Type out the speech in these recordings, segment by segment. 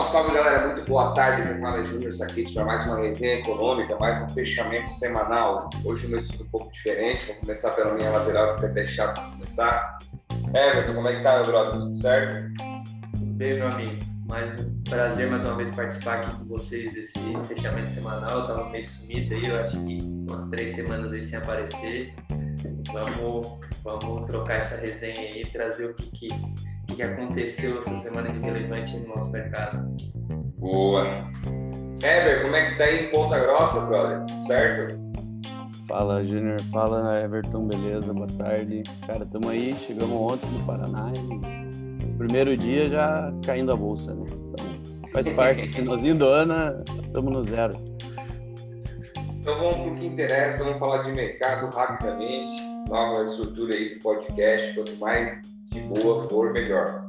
Salve, salve galera, muito boa tarde. Quem fala é Júnior Saquete para mais uma resenha econômica, mais um fechamento semanal. Hoje o meu estudo um pouco diferente, vou começar pela minha lateral, que é até chato começar. Everton, como é que tá, meu brother? Tudo certo? Tudo bem, meu amigo. Mais um prazer mais uma vez participar aqui com vocês desse fechamento semanal. Eu tava meio sumido aí, eu acho que umas três semanas aí sem aparecer. Vamos, vamos trocar essa resenha aí, trazer o que, que que aconteceu essa semana de relevante no nosso mercado. Boa. Ever, como é que tá aí em Ponta Grossa, brother? Certo? Fala, Júnior. Fala, Everton. Beleza? Boa tarde. Cara, estamos aí. Chegamos ontem no Paraná e primeiro dia já caindo a bolsa, né? Então, faz parte. Finalzinho do ano, estamos no zero. Então vamos para o que interessa. Vamos falar de mercado rapidamente. Nova estrutura aí do podcast. Quanto mais de boa for, melhor.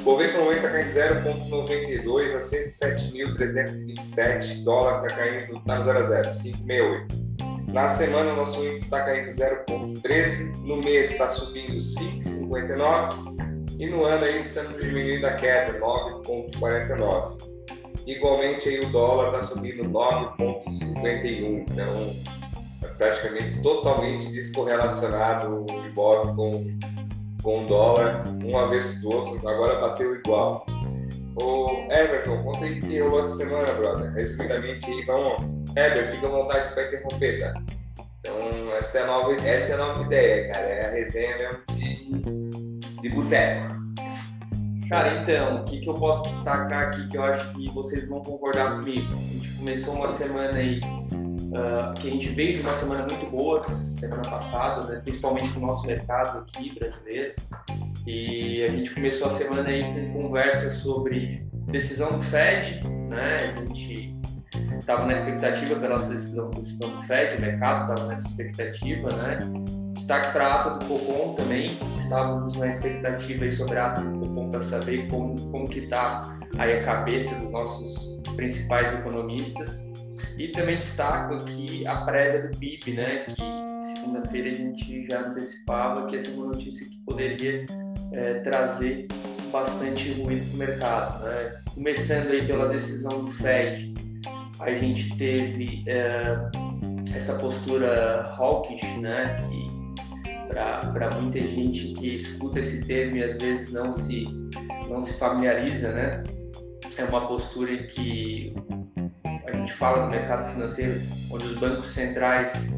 O Bovespa no momento está caindo 0,92 a 107.327. Dólar está caindo, está no 0 a 0, 5,68. Na semana, nosso índice está caindo 0,13. No mês está subindo 5,59. E no ano aí estamos diminuindo a queda, 9,49. Igualmente aí o dólar está subindo 9,51. Então, é praticamente totalmente descorrelacionado o Ibov com com o dólar, um avesso do outro, agora bateu igual. O Everton, conta aí que rolou essa semana, brother. Resumidamente aí, vamos. Everton, fica à vontade para interromper, tá? Então, essa é, a nova, essa é a nova ideia, cara. É a resenha mesmo de, de boteco. Cara, então, o que, que eu posso destacar aqui que eu acho que vocês vão concordar comigo? A gente começou uma semana aí uh, que a gente veio de uma semana muito boa, semana passada, né, principalmente no nosso mercado aqui brasileiro. E a gente começou a semana aí com conversa sobre decisão do Fed, né? A gente estava na expectativa pela nossa decisão, decisão do Fed, o mercado estava nessa expectativa, né? Destaque para a ata do Copom também, estávamos na expectativa aí sobre a ata do Copom para saber como, como que está aí a cabeça dos nossos principais economistas. E também destaco aqui a prévia do PIB, né, que segunda-feira a gente já antecipava que essa é uma notícia que poderia é, trazer bastante ruído para o mercado. Né? Começando aí pela decisão do Fed, a gente teve é, essa postura hawkish, né, que para muita gente que escuta esse termo e às vezes não se, não se familiariza, né, é uma postura que gente fala do mercado financeiro, onde os bancos centrais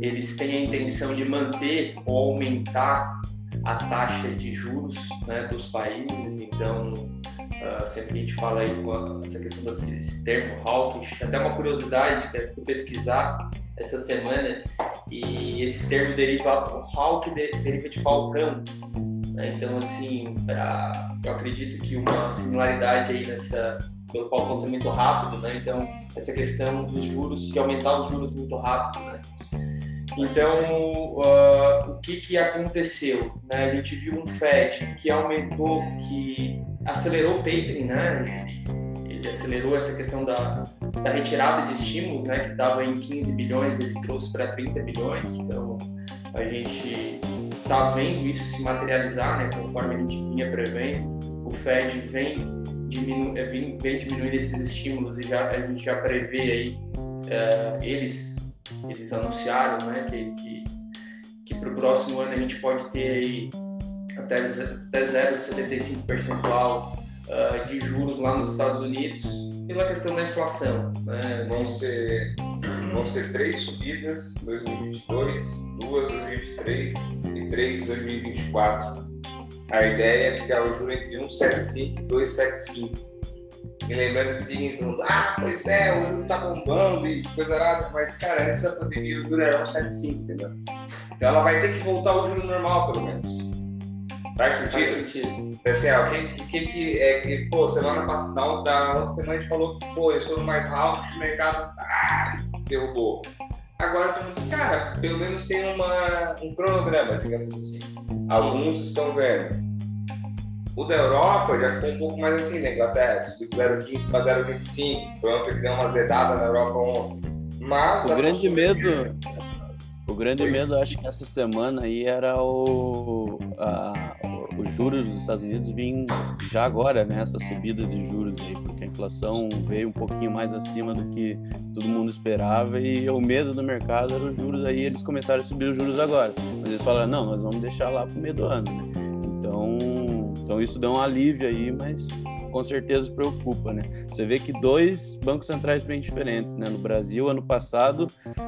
eles têm a intenção de manter ou aumentar a taxa de juros né, dos países. Então, uh, sempre a gente fala aí com essa questão desse termo hawkish, até uma curiosidade que eu pesquisar essa semana e esse termo deriva hawk deriva de falcão. Né? Então, assim, pra, eu acredito que uma similaridade aí nessa pelo qual vão ser muito rápido, né? Então, essa questão dos juros, de aumentar os juros muito rápido, né? Então, uh, o que, que aconteceu? Né? A gente viu um Fed que aumentou, que acelerou o tapering, né? Ele acelerou essa questão da, da retirada de estímulos, né? Que estava em 15 bilhões, ele trouxe para 30 bilhões. Então, a gente está vendo isso se materializar, né? Conforme a gente vinha prevendo. O Fed vem diminu é, vem, vem diminuindo esses estímulos e já, a gente já prevê aí, é, eles, eles anunciaram né, que, que, que para o próximo ano a gente pode ter aí até, até 0,75 percentual uh, de juros lá nos Estados Unidos pela questão da inflação. Né? Vão, ser, vão ser três subidas em 2022, duas em 2023 e três em 2024 a ideia é ficar o juro entre 1,75 e 2,75. E lembrando que seguinte, todo mundo, ah, pois é, o juro tá bombando e coisa nada, mas cara, antes da pandemia o juro era 1,75, entendeu? Então ela vai ter que voltar ao juro normal, pelo menos. Faz sentido? Faz sentido. Assim, ó, que, que, que, é que, pô, semana passada, da outra semana a gente falou que, pô, eu estou no mais alto, o mercado ah, derrubou. Agora todo mundo diz, cara, pelo menos tem uma, um cronograma, digamos assim. Alguns estão vendo. O da Europa já ficou um pouco mais assim, na Inglaterra, subiu 0,15 para 0,25. Foi ontem que deu uma zedada na Europa ontem. Mas o grande medo, o grande Foi. medo, acho que essa semana aí era o, a, os juros dos Estados Unidos vêm já agora, né? Essa subida de juros aí, porque inflação veio um pouquinho mais acima do que todo mundo esperava e o medo do mercado era os juros, aí eles começaram a subir os juros agora. Mas eles falaram, não, nós vamos deixar lá para o meio do ano. Né? Então, então isso dá um alívio aí, mas com certeza preocupa, né? Você vê que dois bancos centrais bem diferentes, né? No Brasil, ano passado,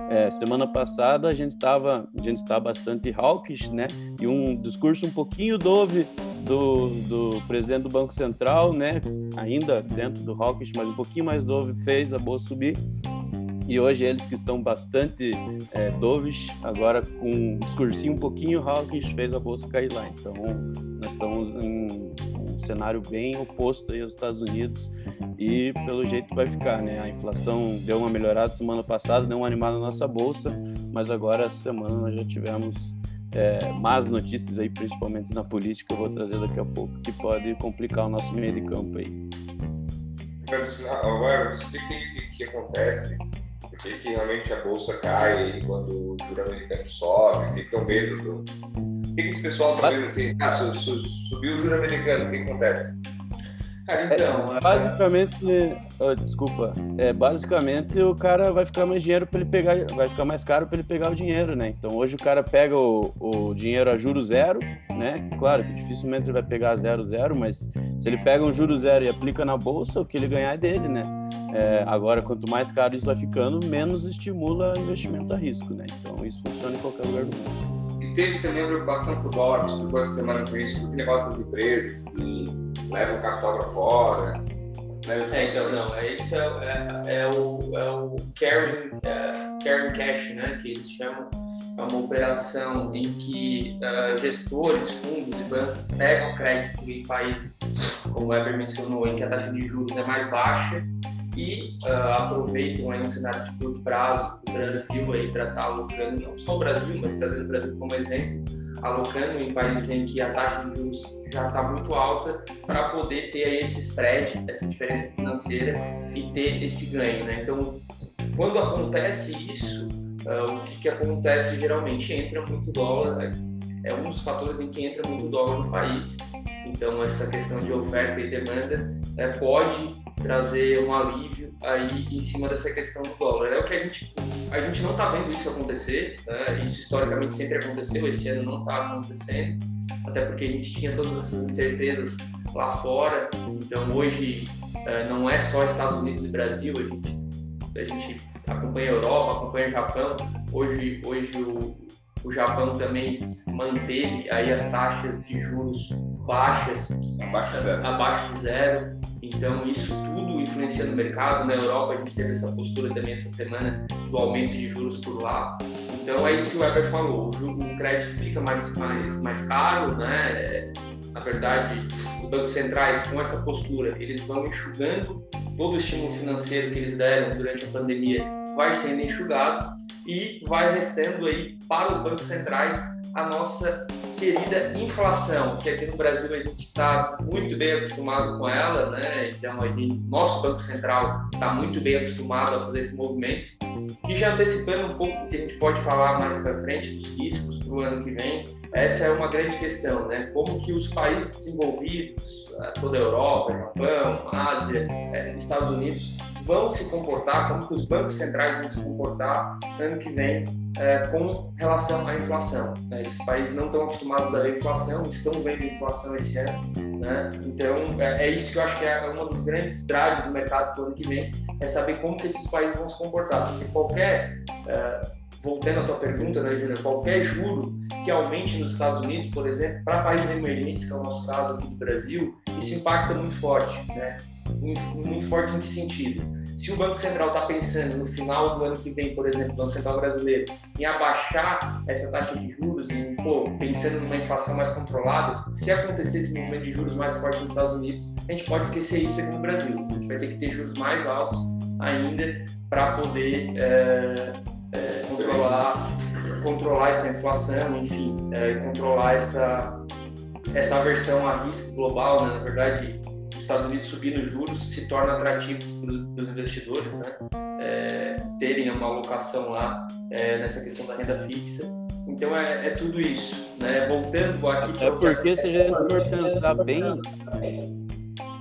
é, semana passada, a gente estava, a gente está bastante hawkish, né? E um discurso um pouquinho dove do, do presidente do Banco Central, né? Ainda dentro do hawkish, mas um pouquinho mais dove, fez a bolsa subir. E hoje eles que estão bastante é, dovish, agora com um discursinho um pouquinho hawkish, fez a bolsa cair lá. Então, nós estamos em cenário bem oposto aí aos Estados Unidos e pelo jeito vai ficar, né? A inflação deu uma melhorada semana passada, deu uma animada na nossa bolsa, mas agora essa semana nós já tivemos é, más notícias aí, principalmente na política, eu vou trazer daqui a pouco, que pode complicar o nosso meio de campo aí. Agora, o que, que, acontece? Por que, que realmente a bolsa cai quando o juro americano sobe? O que, que é o medo do, que, que esse pessoal está vendo assim? Ah, subiu o juro americano, o que acontece? Cara, então. É, basicamente, oh, desculpa, é, basicamente o cara vai ficar mais dinheiro para ele pegar, vai ficar mais caro para ele pegar o dinheiro, né? Então hoje o cara pega o, o dinheiro a juro zero, né? Claro que dificilmente ele vai pegar zero zero, mas se ele pega um juro zero e aplica na bolsa, o que ele ganhar é dele, né? É, agora, quanto mais caro isso vai ficando, menos estimula investimento a risco, né? Então isso funciona em qualquer lugar do mundo teve também a preocupação com o dólar, explicou essa semana com isso, porque negócio das empresas que levam capital para fora. Né? É, então, não, é, esse é, é, é, o, é o carrying, é, carrying cash, né, que eles chamam. É uma operação em que uh, gestores, fundos e bancos pegam crédito em países, como o Weber mencionou, em que a taxa de juros é mais baixa e uh, aproveitam aí um cenário de curto prazo do Brasil aí para estar tá alocando, não só o Brasil, mas trazendo o Brasil como exemplo, alocando em países em que a taxa de juros já está muito alta para poder ter aí esse spread, essa diferença financeira e ter esse ganho, né? Então, quando acontece isso, uh, o que, que acontece geralmente? Entra muito dólar, é um dos fatores em que entra muito dólar no país. Então, essa questão de oferta e demanda é, pode trazer um alívio aí em cima dessa questão do dólar. É o que a gente a gente não está vendo isso acontecer, né? isso historicamente sempre aconteceu, esse ano não está acontecendo, até porque a gente tinha todas essas incertezas lá fora. Então hoje é, não é só Estados Unidos e Brasil, a gente, a gente acompanha a Europa, acompanha o Japão. Hoje hoje o, o Japão também manteve aí as taxas de juros baixas, abaixo de zero. Abaixo de zero. Então, isso tudo influencia no mercado. Na Europa, a gente teve essa postura também essa semana do aumento de juros por lá. Então, é isso que o Weber falou: o, crédito fica mais, mais, mais caro, né? Na verdade, os bancos centrais, com essa postura, eles vão enxugando todo o estímulo financeiro que eles deram durante a pandemia, vai sendo enxugado e vai restando aí para os bancos centrais a nossa querida inflação, que aqui no Brasil a gente está muito bem acostumado com ela, né? Então, a gente, nosso Banco Central está muito bem acostumado a fazer esse movimento. E já antecipando um pouco o que a gente pode falar mais para frente dos riscos para o ano que vem, essa é uma grande questão, né? Como que os países desenvolvidos, eh, toda a Europa, Japão, Ásia, eh, Estados Unidos, vão se comportar, como que os bancos centrais vão se comportar ano que vem é, com relação à inflação. Né? Esses países não estão acostumados a ver inflação, estão vendo inflação esse ano. Né? Então, é, é, isso que eu acho que é uma dos grandes drives do mercado para o ano que vem, é saber como que esses países vão se comportar. Porque qualquer, é, voltando à tua pergunta, né, Júnior, qualquer juro que aumente nos Estados Unidos, por exemplo, para países emergentes, que é o nosso caso aqui do Brasil, isso impacta muito forte. Né? Muito forte em que sentido? Se o Banco Central está pensando no final do ano que vem, por exemplo, o Banco Central brasileiro, em abaixar essa taxa de juros, pô, pensando numa inflação mais controlada, se acontecer esse movimento de juros mais forte nos Estados Unidos, a gente pode esquecer isso aqui no Brasil. A gente vai ter que ter juros mais altos ainda para poder é, é, controlar, controlar essa inflação, enfim, é, controlar essa, essa aversão a risco global, né? na verdade Estados Unidos subindo juros se torna atrativo para os investidores, né? É, terem uma alocação lá é, nessa questão da renda fixa. Então é, é tudo isso, né? Voltando aqui. É porque se a gente for pensar bem,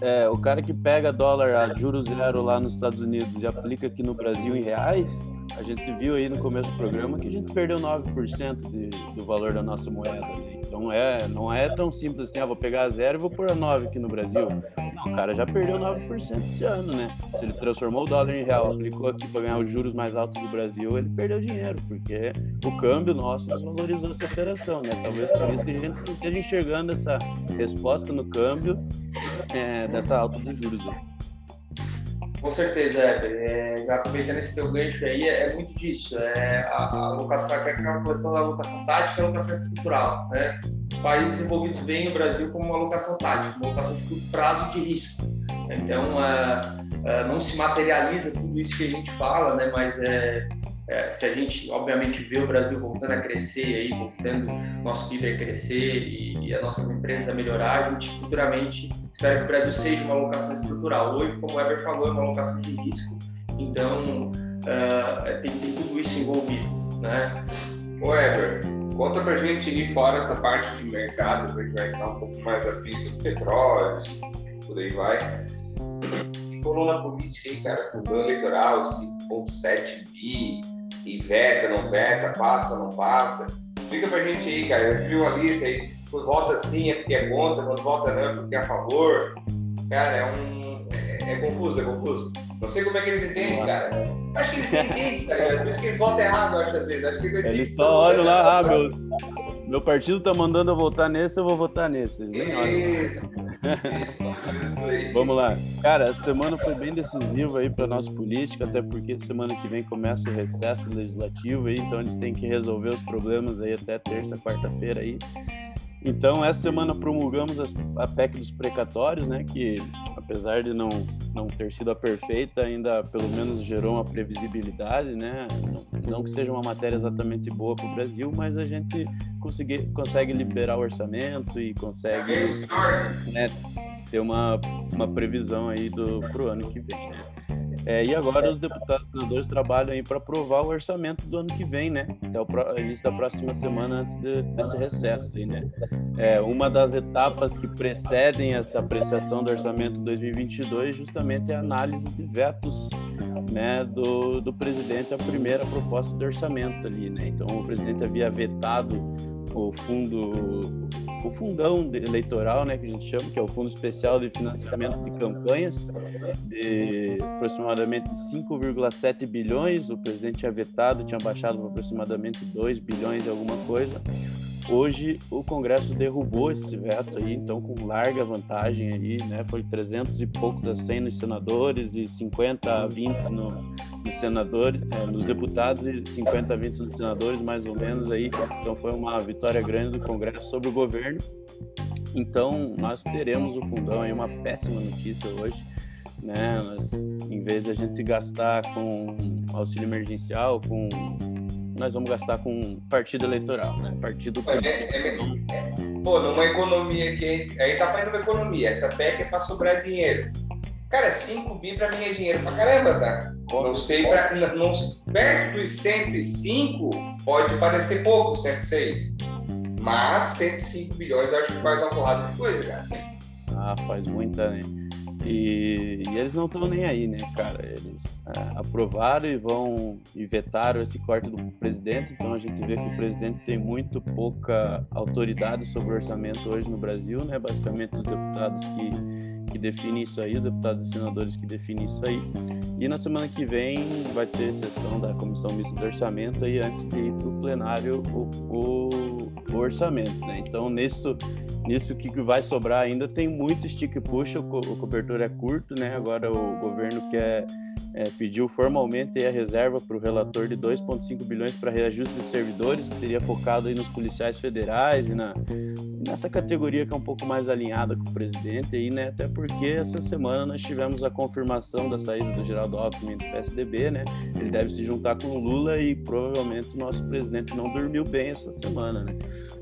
é, o cara que pega dólar a juros zero lá nos Estados Unidos e aplica aqui no Brasil em reais, a gente viu aí no começo do programa que a gente perdeu 9% de, do valor da nossa moeda. Né? Então é, não é tão simples assim, ah, vou pegar zero e vou pôr a 9 aqui no Brasil. Não, o cara já perdeu 9% de ano, né? Se ele transformou o dólar em real, aplicou aqui para ganhar os juros mais altos do Brasil, ele perdeu dinheiro, porque o câmbio nosso desvalorizou essa operação, né? Talvez por isso que a gente esteja enxergando essa resposta no câmbio é, dessa alta dos juros. Com certeza, é, aproveitando esse teu gancho aí, é, é muito disso. É a, a alocação, aquela questão da alocação tática e alocação estrutural. Né? Os países desenvolvidos veem o Brasil como uma alocação tática, uma alocação de curto prazo de risco. Então, é, é, não se materializa tudo isso que a gente fala, né? mas é, é, se a gente, obviamente, vê o Brasil voltando a crescer, aí, voltando nosso PIB a crescer e, e as nossas empresas a melhorar, a gente futuramente espera que o Brasil seja uma alocação estrutural. Hoje, como o Ever falou, é uma alocação de risco, então uh, tem, tem, tudo isso envolvido. Né? Ô Ever, conta pra gente ir fora essa parte de mercado, a gente vai ficar um pouco mais afim do petróleo, por aí vai. Coluna política aí, cara, fundão eleitoral, 5.7 bi, e veta, não veta, passa, não passa. Explica pra gente aí, cara. Você viu a lista aí, se vota sim é porque é contra, quando vota não é porque é a favor. Cara, é um. É, é confuso, é confuso. Não sei como é que eles entendem, cara. Acho que eles entendem, tá ligado? Por isso que eles votam errado, acho, às vezes. Acho que eles, eles só olham lá, ah, meu, meu partido tá mandando eu votar nesse, eu vou votar nesse. Isso. Vamos lá. Cara, a semana foi bem decisiva aí para nossa política, até porque semana que vem começa o recesso legislativo aí, então eles têm que resolver os problemas aí até terça, quarta-feira aí. Então, essa semana promulgamos a PEC dos precatórios, né, que apesar de não, não ter sido a perfeita, ainda pelo menos gerou uma previsibilidade, né? Não, não que seja uma matéria exatamente boa para o Brasil, mas a gente consegue, consegue liberar o orçamento e consegue né, ter uma, uma previsão aí do, para o ano que vem, né? É, e agora os deputados senadores trabalham aí para aprovar o orçamento do ano que vem, né? Até o início da próxima semana antes de, desse recesso aí, né? É, uma das etapas que precedem essa apreciação do orçamento 2022 justamente é a análise de vetos né, do, do presidente a primeira proposta de orçamento ali, né? Então o presidente havia vetado o fundo o fundão eleitoral, né, que a gente chama, que é o Fundo Especial de Financiamento de Campanhas, de aproximadamente 5,7 bilhões. O presidente tinha vetado, tinha baixado para aproximadamente 2 bilhões e alguma coisa. Hoje o Congresso derrubou esse veto aí, então com larga vantagem aí, né? Foi 300 e poucos a 100 nos senadores e 50 a 20 no, nos senadores, é, nos deputados e 50 a 20 nos senadores, mais ou menos aí. Então foi uma vitória grande do Congresso sobre o governo. Então nós teremos o fundão aí uma péssima notícia hoje, né? Nós, em vez de a gente gastar com auxílio emergencial, com nós vamos gastar com partido eleitoral, né? Partido é, é, é, Pô, numa economia que aí tá fazendo uma economia, essa PEC é para sobrar dinheiro. Cara, 5 bi para mim é dinheiro pra caramba, tá? Não sei, pra, não, perto dos 105 pode parecer pouco, 106. Mas 105 bilhões eu acho que faz uma porrada de coisa, cara. Ah, faz muita, né? E, e, eles não estão nem aí, né, cara? Eles é, aprovaram e vão e vetaram esse corte do presidente, então a gente vê que o presidente tem muito pouca autoridade sobre o orçamento hoje no Brasil, né? Basicamente os deputados que, que definem isso aí, os deputados e senadores que definem isso aí. E na semana que vem vai ter sessão da Comissão Mista de Orçamento aí antes de ir para o plenário o, o, o orçamento, né? Então, nisso nisso que vai sobrar ainda tem muito stick push, o, co o cobertor é curto, né? Agora o governo quer é, pediu formalmente a reserva para o relator de 2,5 bilhões para reajuste de servidores, que seria focado aí nos policiais federais e na, nessa categoria que é um pouco mais alinhada com o presidente aí, né? Até porque essa semana nós tivemos a confirmação da saída do Geraldo Alckmin do PSDB, né? Ele deve se juntar com o Lula e provavelmente o nosso presidente não dormiu bem essa semana, né?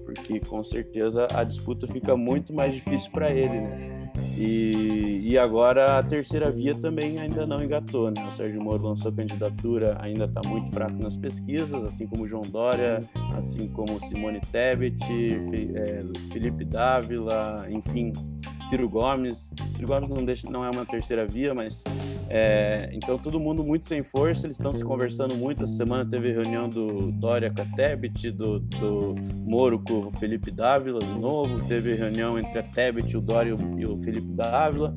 Porque com certeza a disputa fica muito mais difícil para ele, né? E, e agora a terceira via também ainda não engatou, né? O Sérgio Moro lançou candidatura, ainda está muito fraco nas pesquisas, assim como João Dória, assim como Simone Tebet, é, Felipe Dávila, enfim, Ciro Gomes. Ciro Gomes não, deixa, não é uma terceira via, mas é, então todo mundo muito sem força, eles estão se conversando muito. Essa semana teve reunião do Dória com a Tebet, do, do Moro com o Felipe Dávila de novo, teve reunião entre a Tebet, o Dória e o Felipe Dávila.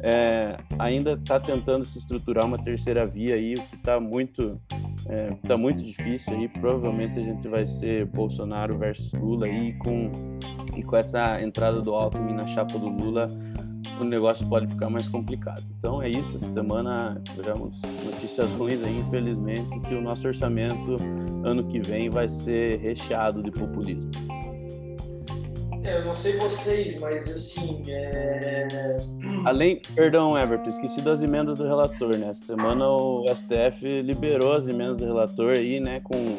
É, ainda está tentando se estruturar uma terceira via aí, o que está muito, é, tá muito difícil aí. Provavelmente a gente vai ser Bolsonaro versus Lula aí com e com essa entrada do Alckmin na chapa do Lula, o negócio pode ficar mais complicado. Então é isso, essa semana tivemos notícias ruins aí, infelizmente, que o nosso orçamento ano que vem vai ser recheado de populismo. É, eu não sei vocês, mas assim, é... Além, perdão, Everton, esqueci das emendas do relator, né? Essa semana o STF liberou as emendas do relator aí, né, com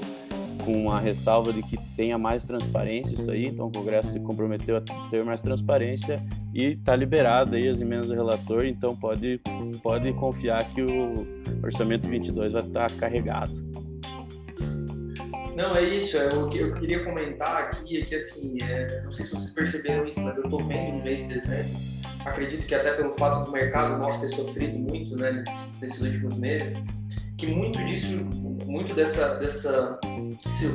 com a ressalva de que tenha mais transparência isso aí, então o Congresso se comprometeu a ter mais transparência e está liberado aí as emendas do relator, então pode, pode confiar que o orçamento 22 vai estar tá carregado. Não, é isso, é que eu queria comentar aqui é que assim, é, não sei se vocês perceberam isso, mas eu estou vendo no mês de dezembro, acredito que até pelo fato do mercado nosso ter sofrido muito né, nesses, nesses últimos meses, que muito disso, muito dessa, dessa,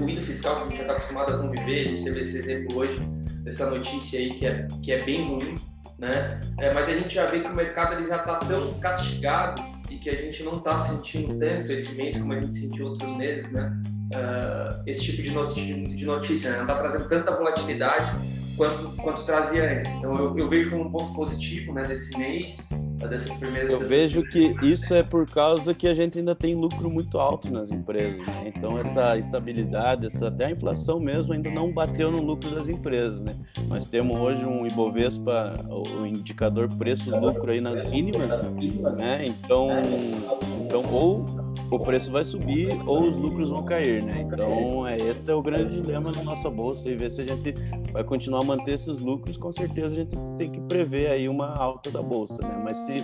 ruído fiscal que a gente já está acostumado a conviver, a gente teve esse exemplo hoje, dessa notícia aí que é, que é bem ruim, né? É, mas a gente já vê que o mercado ele já está tão castigado e que a gente não está sentindo tanto esse mês como a gente sentiu outros meses, né? Uh, esse tipo de notícia, de notícia né? não está trazendo tanta volatilidade quanto, quanto trazia antes. Então eu, eu vejo como um ponto positivo né, desse mês, dessas primeiras Eu vejo que isso é por causa que a gente ainda tem lucro muito alto nas empresas. Né? Então essa estabilidade, essa, até a inflação mesmo ainda não bateu no lucro das empresas. Né? Nós temos hoje um Ibovespa, o indicador preço-lucro aí nas mínimas, né? Então, então ou o preço vai subir ou os lucros vão cair, né? Então, é, esse é o grande dilema da nossa bolsa e ver se a gente vai continuar a manter esses lucros, com certeza a gente tem que prever aí uma alta da bolsa, né? Mas se,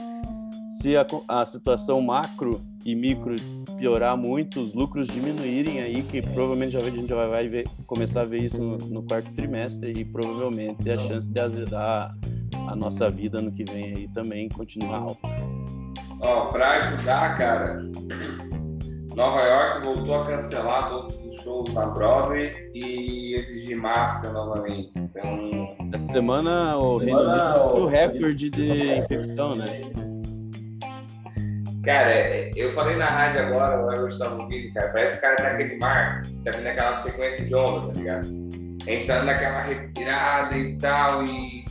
se a, a situação macro e micro piorar muito, os lucros diminuírem aí, que provavelmente já a gente já vai, vai ver, começar a ver isso no, no quarto trimestre e provavelmente a chance de azedar a nossa vida no que vem aí também continuar alta. Ó, para ajudar, cara, Nova York voltou a cancelar todos os shows na Broadway e exigir máscara novamente. Então. Essa semana o Reino Unido o recorde de infecção, né? Cara, eu falei na rádio agora, o Everton estava ouvindo, cara. Parece que o cara tá naquele mar, tá vindo aquela sequência de onda, tá ligado? A gente tá dando aquela respirada e tal, e.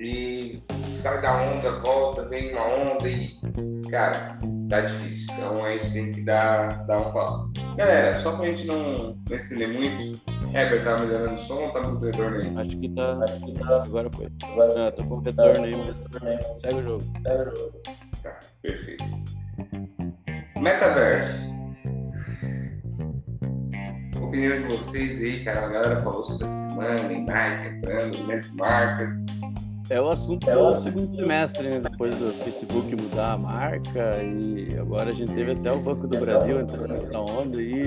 E sai da onda, volta, vem uma onda e. Cara, tá difícil. Então a gente tem que dar, dar um papo. Galera, só pra gente não, não estender muito, Heber, tá melhorando o som ou tá com retorno aí? Acho que tá. Acho que tá. Agora foi. Agora ah, tô com retorno aí, mas segue o jogo. Segue o jogo. Tá, perfeito. Metaverso. Opinião de vocês aí, cara. A galera falou sobre a semana, em Nike entrando, grandes marcas. É o assunto é do segundo trimestre, né? Depois do Facebook mudar a marca e agora a gente teve até o Banco do Brasil entrando na onda e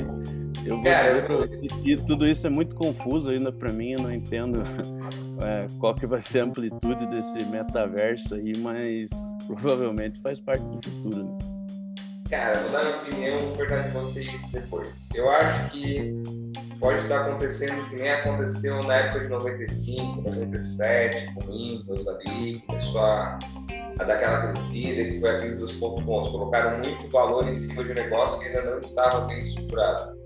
eu vou dizer você que tudo isso é muito confuso ainda para mim, eu não entendo é, qual que vai ser a amplitude desse metaverso aí, mas provavelmente faz parte do futuro, né? Cara, vou dar minha opinião, vou perguntar de vocês depois. Eu acho que pode estar acontecendo que nem aconteceu na época de 95, 97, com o Windows ali, começou a, a dar aquela crescida, que foi a crise dos pontos bons. Colocaram muito valor em cima de um negócio que ainda não estava bem estruturado.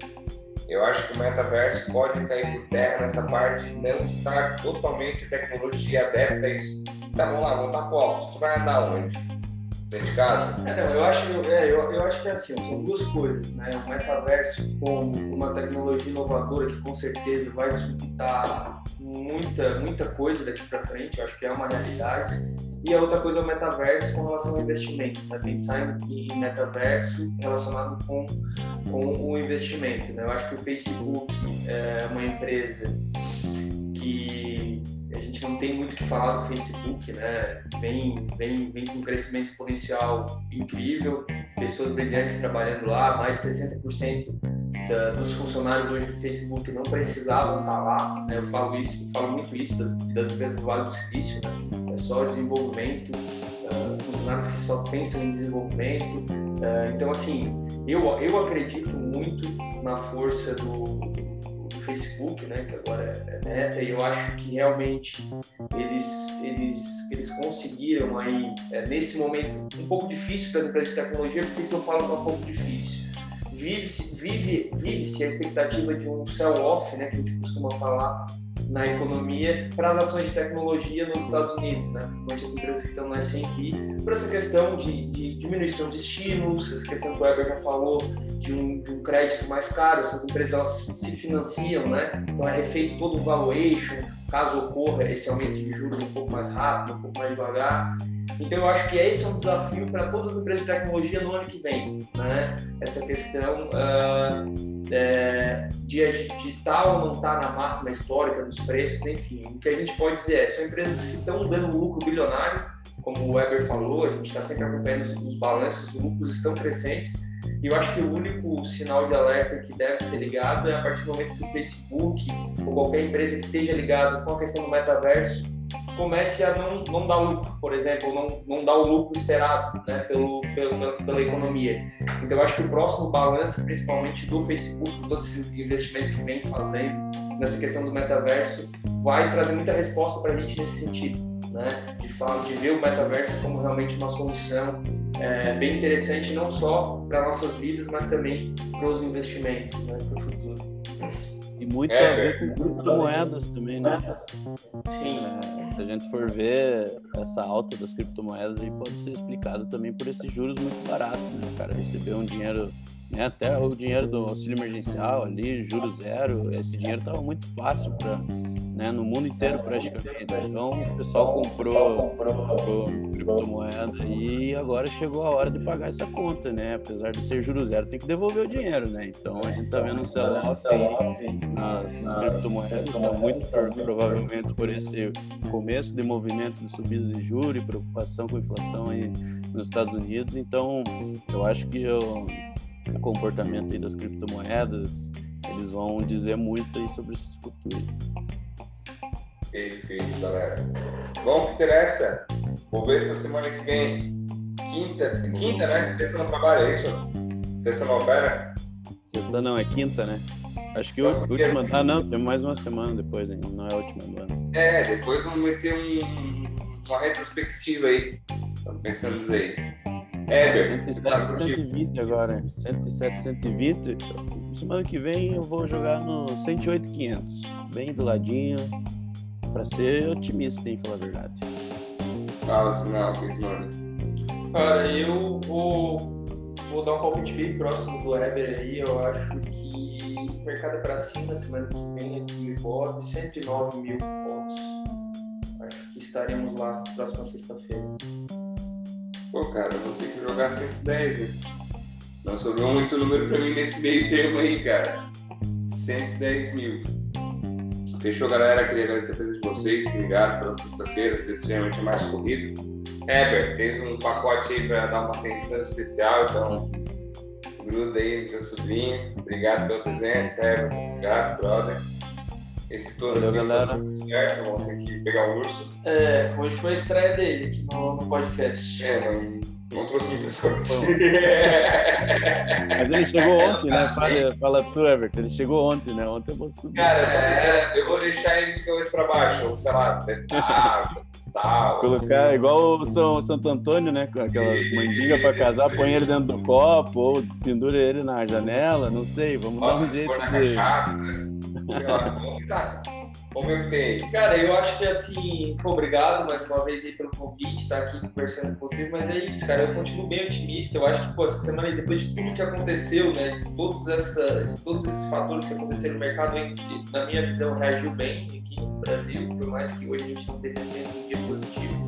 Eu acho que o metaverso pode cair por terra nessa parte de não estar totalmente tecnologia adepta a isso. Tá, vamos lá, vamos estar óculos. Tu vai andar onde? Dentro de casa? É, não, eu, acho, é, eu, eu acho que é assim, são duas coisas, né? O metaverso como uma tecnologia inovadora que com certeza vai disputar muita, muita coisa daqui para frente, eu acho que é uma realidade. E a outra coisa é o metaverso com relação ao investimento, né? pensar em, em metaverso relacionado com, com o investimento. Né? Eu acho que o Facebook é uma empresa que não tem muito o que falar do Facebook, né? Vem, vem, vem com um crescimento exponencial incrível, pessoas brilhantes trabalhando lá, mais de 60% da, dos funcionários hoje do Facebook não precisavam estar lá. Né? Eu falo isso, eu falo muito isso das, das empresas do Vale do Silício, né? é só desenvolvimento, uh, funcionários que só pensam em desenvolvimento. Uh, então, assim, eu, eu acredito muito na força do Facebook, né, que agora é, é Meta, e eu acho que realmente eles, eles, eles conseguiram aí, é, nesse momento um pouco difícil para as empresas de tecnologia, porque eu falo que é um pouco difícil. Vive-se vive, vive a expectativa de um sell-off, né, que a gente costuma falar na economia para as ações de tecnologia nos Estados Unidos, né? principalmente as empresas que estão no S&P, por essa questão de, de, diminuição de estímulos, essa questão que o Weber já falou de um, de um, crédito mais caro, essas empresas elas se financiam, né? então é refeito todo o valuation, caso ocorra esse aumento de juros um pouco mais rápido, um pouco mais devagar. Então eu acho que esse é um desafio para todas as empresas de tecnologia no ano que vem, né? Essa questão uh, de, de tal ou não estar tá na máxima histórica dos preços, enfim. O que a gente pode dizer é, são empresas que estão dando lucro bilionário, como o Weber falou, a gente está sempre acompanhando os, os balanços, os lucros estão crescentes, e eu acho que o único sinal de alerta que deve ser ligado é a partir do momento que o Facebook ou qualquer empresa que esteja ligado com a questão do metaverso comece a não, não dar lucro, por exemplo, não, não dar o lucro esperado né, pelo, pelo, pela economia. Então, eu acho que o próximo balanço, principalmente do Facebook, todos esses investimentos que vem fazendo nessa questão do metaverso, vai trazer muita resposta para a gente nesse sentido, né? de, falar, de ver o metaverso como realmente uma solução é, bem interessante, não só para nossas vidas, mas também para os investimentos, né, para o futuro. E muito é, a ver com criptomoedas também, né? Sim. É, se a gente for ver essa alta das criptomoedas, aí pode ser explicado também por esses juros muito baratos, né? O cara receber um dinheiro né? Até o dinheiro do auxílio emergencial ali, juro zero, esse dinheiro estava muito fácil para, né, no mundo inteiro praticamente. Então o pessoal comprou, comprou criptomoeda e agora chegou a hora de pagar essa conta, né? Apesar de ser juro zero, tem que devolver o dinheiro, né? Então a gente está vendo um sell-off nas criptomoedas, tá muito provavelmente por esse começo de movimento de subida de juros e preocupação com a inflação aí nos Estados Unidos. Então eu acho que eu o comportamento das criptomoedas, eles vão dizer muito aí sobre esses futuros. Perfeito, galera. Vamos que interessa. Vou ver para semana que vem. Quinta, quinta, né? Sexta não trabalha, é isso? Sexta não opera? Sexta não, é quinta, né? Acho que o última. Ah, não, tem mais uma semana depois ainda, não é a última do ano. É, depois vamos meter um, uma retrospectiva aí. Estamos pensando nisso aí. É, 107, 120 agora. 107, 120. Semana que vem eu vou jogar no 108, 500. Bem do ladinho. Pra ser otimista, hein, falar a verdade. Fala assim, não, continua. Cara, eu vou, vou dar um palpite bem próximo do Heber aí. Eu acho que o mercado é pra cima semana que vem aqui em Bob, 109 mil pontos. Acho que estaremos lá próxima sexta-feira. Pô, cara, vou ter que jogar 110, né? Não sobrou muito número pra mim nesse meio termo aí, cara. 110 mil. Fechou, galera? Queria agradecer a presença de vocês. Obrigado pela sexta-feira, ser extremamente mais corrido. Heber, tens um pacote aí pra dar uma atenção especial, então gruda aí no teu sobrinho. Obrigado pela presença, Heber. Obrigado, brother. Esse touro Valeu, galera. Certo, vamos ter que pegar o urso. É, hoje foi a estreia dele aqui no, no podcast. É, não, não trouxe sorte. Mas ele chegou ontem, né? Fala, fala tu, Everton. Ele chegou ontem, né? Ontem eu vou subir. Cara, é, eu vou deixar ele de cabeça pra baixo, sei lá, água, sal. Colocar igual o São Santo Antônio, né? Com aquelas mandingas pra casar, põe ele dentro do copo ou pendura ele na janela, não sei. Vamos dar um jeito de. Cachaça. Como eu tenho. Cara, eu acho que assim, obrigado mais uma vez aí pelo convite, estar aqui conversando com vocês, mas é isso, cara, eu continuo bem otimista. Eu acho que, pô, essa semana, depois de tudo que aconteceu, né, de todos, essa, de todos esses fatores que aconteceram no mercado, na minha visão, reagiu bem aqui no Brasil, por mais que hoje a gente não tenha um dia positivo.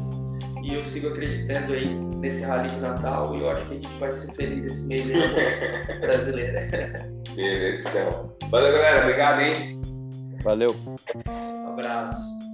E eu sigo acreditando aí nesse rally de Natal e eu acho que a gente vai ser feliz esse mês aí brasileira. Beleza, então. Valeu, galera. Obrigado, hein? Valeu. Um abraço.